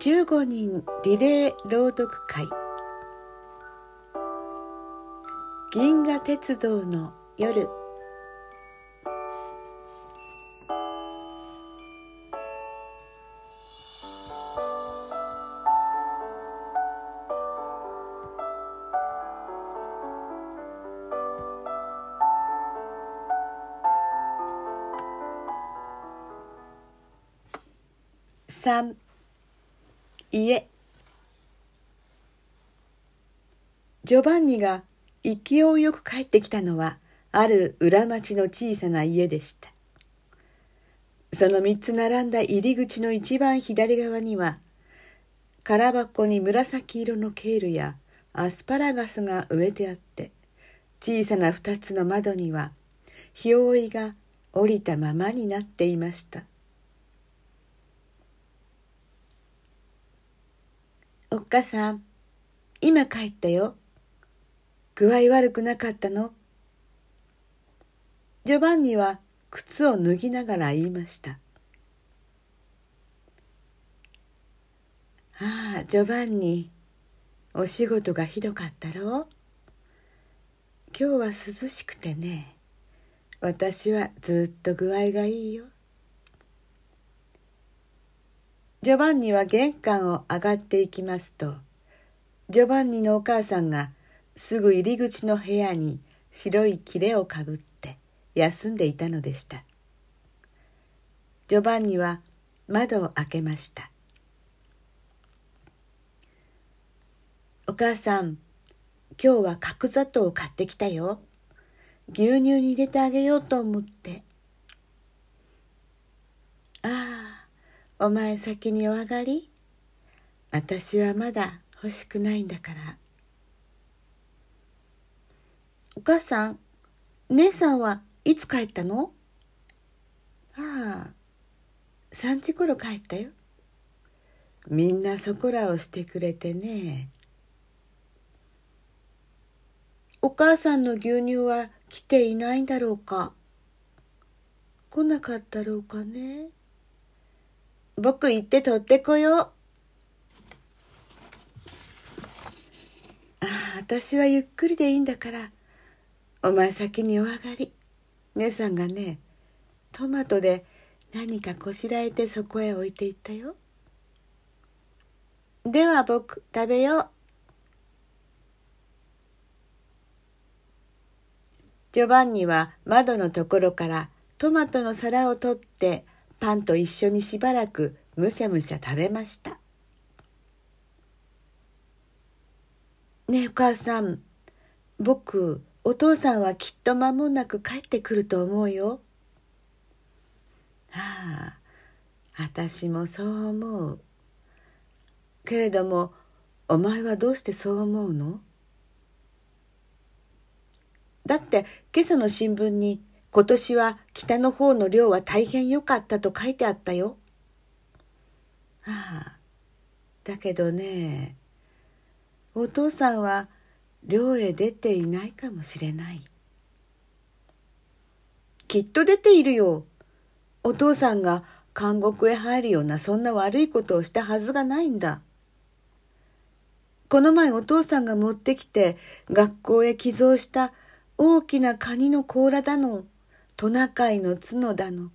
15人リレー朗読会。銀河鉄道の夜。3家ジョバンニが勢いよく帰ってきたのはある裏町の小さな家でした。その三つ並んだ入り口の一番左側には空箱に紫色のケールやアスパラガスが植えてあって小さな二つの窓には日覆いが降りたままになっていました。おっかさん、今帰ったよ。具合悪くなかったの？ジョバンニは靴を脱ぎながら言いました。ああ、ジョバンニ、お仕事がひどかったろ？う今日は涼しくてね、私はずっと具合がいいよ。ジョバンニは玄関を上がっていきますとジョバンニのお母さんがすぐ入り口の部屋に白い切れをかぶって休んでいたのでした。ジョバンニは窓を開けました。お母さん今日は角砂糖を買ってきたよ。牛乳に入れてあげようと思って。ああお前先にお上がり。私はまだ欲しくないんだから。お母さん姉さんはいつ帰ったの？ああ3時頃帰ったよ。みんなそこらをしてくれてね。お母さんの牛乳は来ていないんだろうか。来なかったろうかね。僕行って取ってこよう。ああ、私はゆっくりでいいんだから、お前先にお上がり。姉さんがね、トマトで何かこしらえてそこへ置いていったよ。では僕食べよう。ジョバンニは窓のところからトマトの皿を取ってパンと一緒にしばらくむしゃむしゃ食べました。ねえお母さん。僕お父さんはきっと間もなく帰ってくると思うよ。はあ私もそう思う。けれどもお前はどうしてそう思うの？だって今朝の新聞に今年は北の方の漁は大変良かったと書いてあったよ。ああ、だけどね、お父さんは漁へ出ていないかもしれない。きっと出ているよ。お父さんが監獄へ入るようなそんな悪いことをしたはずがないんだ。この前お父さんが持ってきて学校へ寄贈した大きなカニの甲羅だの。トナカイの角だの。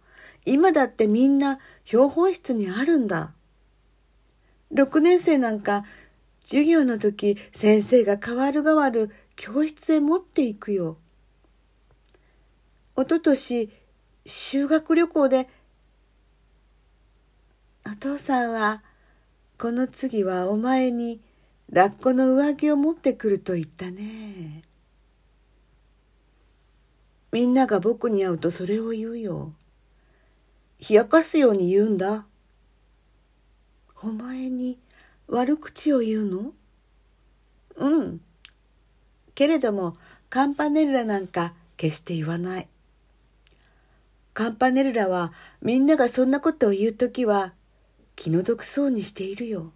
今だってみんな標本室にあるんだ。6年生なんか授業の時先生が代わる代わる教室へ持っていくよ。おととし修学旅行でお父さんはこの次はお前にラッコの上着を持ってくると言ったね。みんなが僕に会うとそれを言うよ。冷やかすように言うんだ。お前に悪口を言うの？うん。けれども、カンパネルラなんか決して言わない。カンパネルラはみんながそんなことを言うときは気の毒そうにしているよ。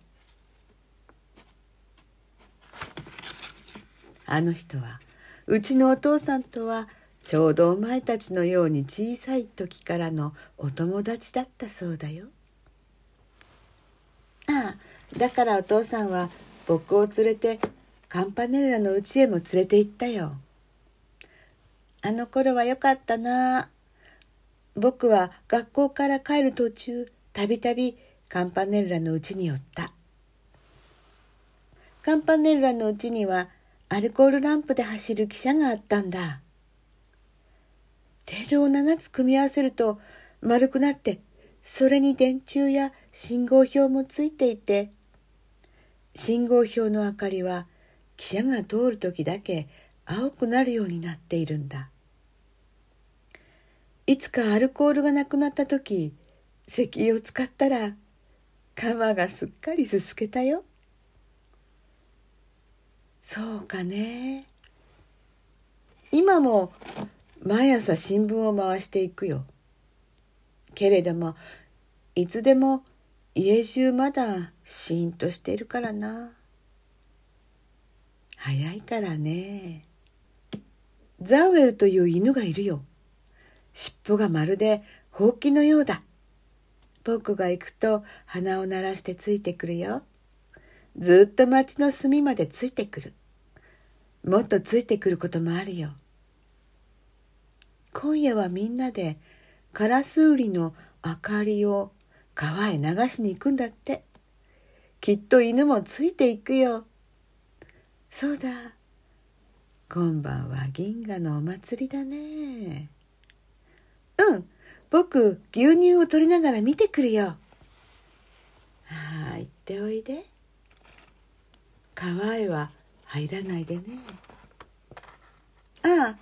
あの人はうちのお父さんとはちょうどお前たちのように小さい時からのお友達だったそうだよ。ああだからお父さんは僕を連れてカンパネルラの家へも連れて行ったよ。あの頃はよかったな。僕は学校から帰る途中たびたびカンパネルラの家に寄った。カンパネルラの家にはアルコールランプで走る汽車があったんだ。レールを7つ組み合わせると丸くなってそれに電柱や信号標もついていて信号標の明かりは汽車が通る時だけ青くなるようになっているんだ。いつかアルコールがなくなった時石油を使ったら鎌がすっかりすすけたよ。そうかね。今も毎朝新聞を回していくよ。けれどもいつでも家中まだシーンとしているからな。早いからね。ザウエルという犬がいるよ。尻尾がまるでほうきのようだ。僕が行くと鼻を鳴らしてついてくるよ。ずっと町の隅までついてくる。もっとついてくることもあるよ。今夜はみんなでカラスウリの明かりを川へ流しに行くんだってきっと犬もついていくよそうだ今晩は銀河のお祭りだねうん僕牛乳を取りながら見てくるよ。ああ行っておいで。川へは入らないでね。ああ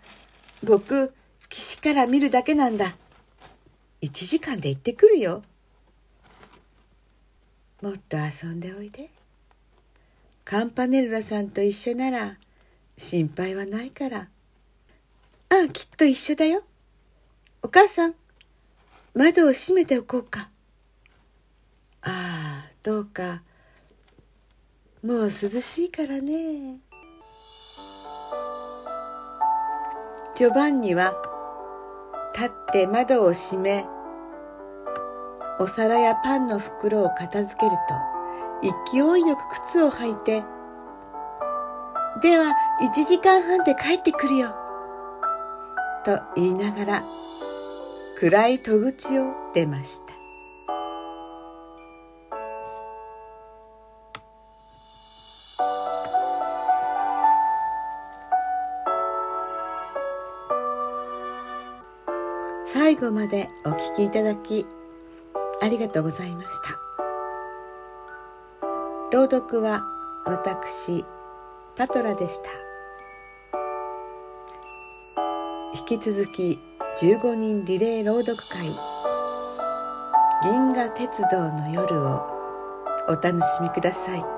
僕岸から見るだけなんだ。1時間で行ってくるよ。もっと遊んでおいで。カンパネルラさんと一緒なら心配はないから。ああきっと一緒だよ。お母さん。窓を閉めておこうか。ああ、どうか。もう涼しいからね。ジョバンニは立って窓を閉め、お皿やパンの袋を片付けると勢いよく靴を履いて、では1時間半で帰ってくるよ。と言いながら暗い戸口を出ました最後までお聞きいただきありがとうございました朗読は私パトラでした引き続き15人リレー朗読会銀河鉄道の夜をお楽しみください。